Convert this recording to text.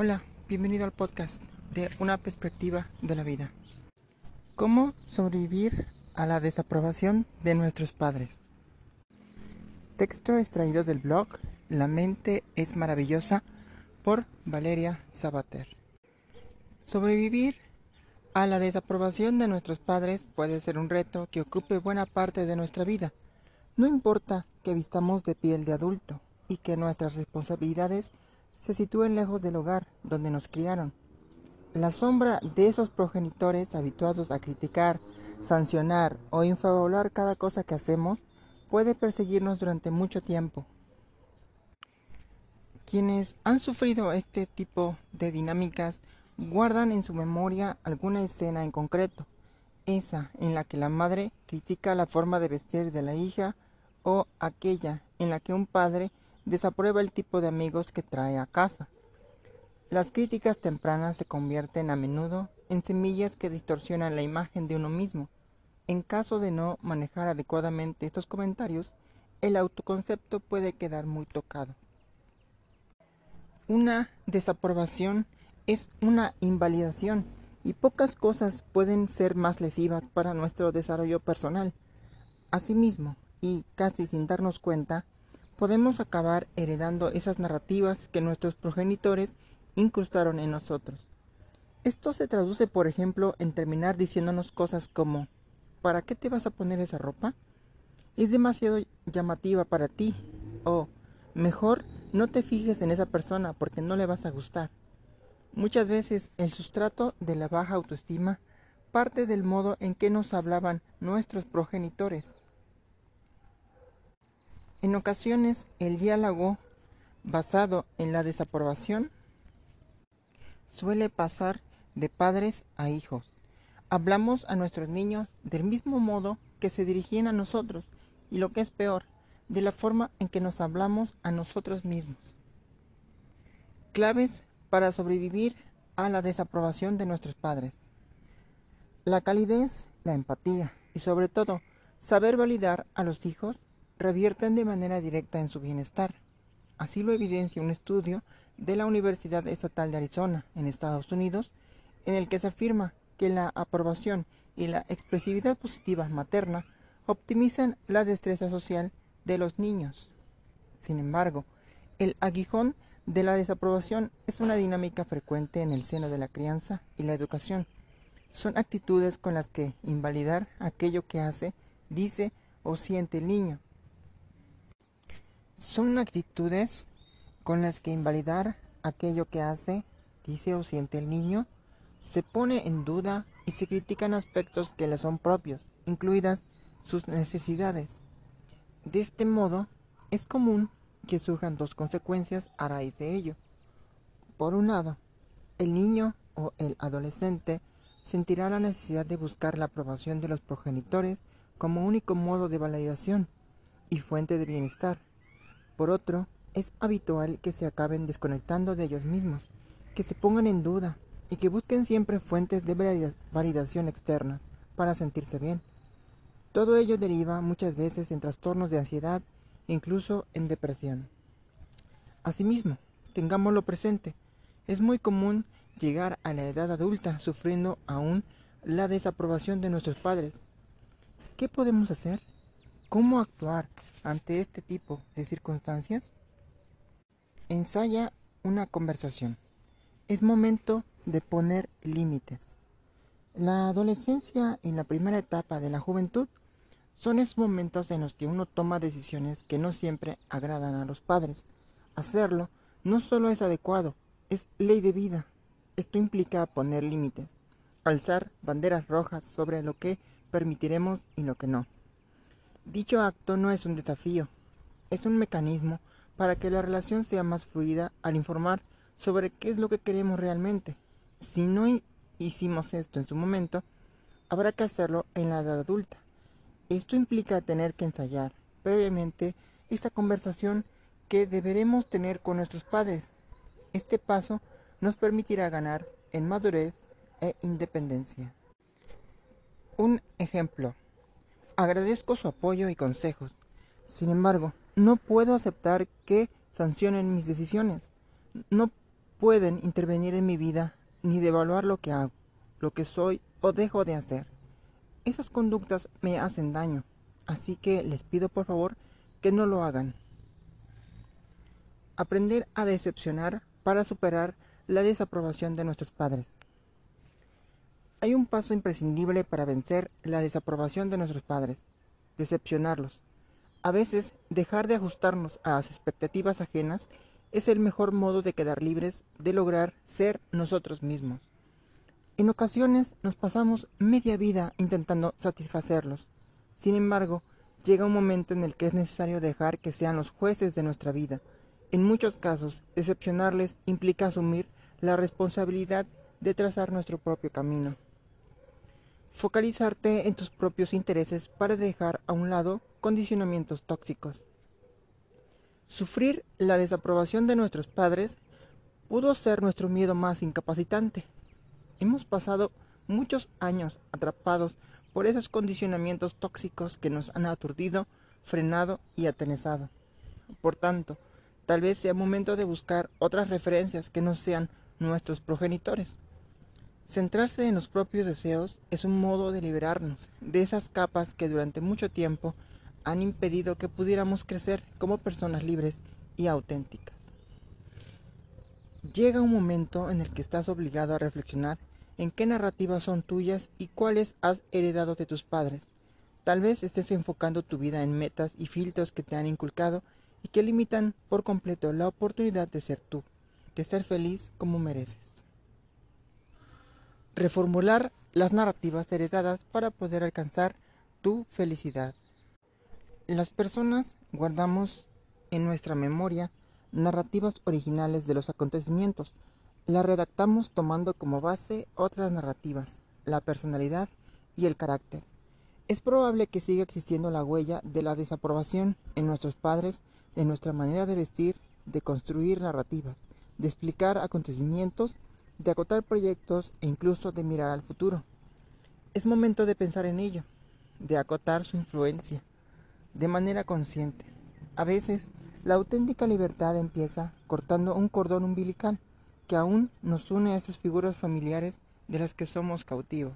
Hola, bienvenido al podcast de Una perspectiva de la vida. ¿Cómo sobrevivir a la desaprobación de nuestros padres? Texto extraído del blog La mente es maravillosa por Valeria Sabater. Sobrevivir a la desaprobación de nuestros padres puede ser un reto que ocupe buena parte de nuestra vida. No importa que vistamos de piel de adulto y que nuestras responsabilidades se sitúen lejos del hogar donde nos criaron. La sombra de esos progenitores habituados a criticar, sancionar o infabular cada cosa que hacemos puede perseguirnos durante mucho tiempo. Quienes han sufrido este tipo de dinámicas guardan en su memoria alguna escena en concreto, esa en la que la madre critica la forma de vestir de la hija o aquella en la que un padre desaprueba el tipo de amigos que trae a casa. Las críticas tempranas se convierten a menudo en semillas que distorsionan la imagen de uno mismo. En caso de no manejar adecuadamente estos comentarios, el autoconcepto puede quedar muy tocado. Una desaprobación es una invalidación y pocas cosas pueden ser más lesivas para nuestro desarrollo personal. Asimismo, y casi sin darnos cuenta, podemos acabar heredando esas narrativas que nuestros progenitores incrustaron en nosotros. Esto se traduce, por ejemplo, en terminar diciéndonos cosas como ¿Para qué te vas a poner esa ropa? Es demasiado llamativa para ti. O mejor no te fijes en esa persona porque no le vas a gustar. Muchas veces el sustrato de la baja autoestima parte del modo en que nos hablaban nuestros progenitores. En ocasiones el diálogo basado en la desaprobación suele pasar de padres a hijos. Hablamos a nuestros niños del mismo modo que se dirigían a nosotros y lo que es peor, de la forma en que nos hablamos a nosotros mismos. Claves para sobrevivir a la desaprobación de nuestros padres. La calidez, la empatía y sobre todo saber validar a los hijos revierten de manera directa en su bienestar. Así lo evidencia un estudio de la Universidad Estatal de Arizona, en Estados Unidos, en el que se afirma que la aprobación y la expresividad positiva materna optimizan la destreza social de los niños. Sin embargo, el aguijón de la desaprobación es una dinámica frecuente en el seno de la crianza y la educación. Son actitudes con las que invalidar aquello que hace, dice o siente el niño, son actitudes con las que invalidar aquello que hace, dice o siente el niño, se pone en duda y se critican aspectos que le son propios, incluidas sus necesidades. De este modo, es común que surjan dos consecuencias a raíz de ello. Por un lado, el niño o el adolescente sentirá la necesidad de buscar la aprobación de los progenitores como único modo de validación y fuente de bienestar. Por otro, es habitual que se acaben desconectando de ellos mismos, que se pongan en duda y que busquen siempre fuentes de validación externas para sentirse bien. Todo ello deriva muchas veces en trastornos de ansiedad e incluso en depresión. Asimismo, tengámoslo presente, es muy común llegar a la edad adulta sufriendo aún la desaprobación de nuestros padres. ¿Qué podemos hacer? ¿Cómo actuar ante este tipo de circunstancias? Ensaya una conversación. Es momento de poner límites. La adolescencia y la primera etapa de la juventud son esos momentos en los que uno toma decisiones que no siempre agradan a los padres. Hacerlo no solo es adecuado, es ley de vida. Esto implica poner límites, alzar banderas rojas sobre lo que permitiremos y lo que no. Dicho acto no es un desafío, es un mecanismo para que la relación sea más fluida al informar sobre qué es lo que queremos realmente. Si no hicimos esto en su momento, habrá que hacerlo en la edad adulta. Esto implica tener que ensayar previamente esta conversación que deberemos tener con nuestros padres. Este paso nos permitirá ganar en madurez e independencia. Un ejemplo. Agradezco su apoyo y consejos. Sin embargo, no puedo aceptar que sancionen mis decisiones. No pueden intervenir en mi vida ni devaluar lo que hago, lo que soy o dejo de hacer. Esas conductas me hacen daño, así que les pido por favor que no lo hagan. Aprender a decepcionar para superar la desaprobación de nuestros padres. Hay un paso imprescindible para vencer la desaprobación de nuestros padres, decepcionarlos. A veces, dejar de ajustarnos a las expectativas ajenas es el mejor modo de quedar libres de lograr ser nosotros mismos. En ocasiones nos pasamos media vida intentando satisfacerlos. Sin embargo, llega un momento en el que es necesario dejar que sean los jueces de nuestra vida. En muchos casos, decepcionarles implica asumir la responsabilidad de trazar nuestro propio camino. Focalizarte en tus propios intereses para dejar a un lado condicionamientos tóxicos. Sufrir la desaprobación de nuestros padres pudo ser nuestro miedo más incapacitante. Hemos pasado muchos años atrapados por esos condicionamientos tóxicos que nos han aturdido, frenado y atenezado. Por tanto, tal vez sea momento de buscar otras referencias que no sean nuestros progenitores. Centrarse en los propios deseos es un modo de liberarnos de esas capas que durante mucho tiempo han impedido que pudiéramos crecer como personas libres y auténticas. Llega un momento en el que estás obligado a reflexionar en qué narrativas son tuyas y cuáles has heredado de tus padres. Tal vez estés enfocando tu vida en metas y filtros que te han inculcado y que limitan por completo la oportunidad de ser tú, de ser feliz como mereces. Reformular las narrativas heredadas para poder alcanzar tu felicidad. Las personas guardamos en nuestra memoria narrativas originales de los acontecimientos. Las redactamos tomando como base otras narrativas, la personalidad y el carácter. Es probable que siga existiendo la huella de la desaprobación en nuestros padres de nuestra manera de vestir, de construir narrativas, de explicar acontecimientos, de acotar proyectos e incluso de mirar al futuro. Es momento de pensar en ello, de acotar su influencia de manera consciente. A veces, la auténtica libertad empieza cortando un cordón umbilical que aún nos une a esas figuras familiares de las que somos cautivos.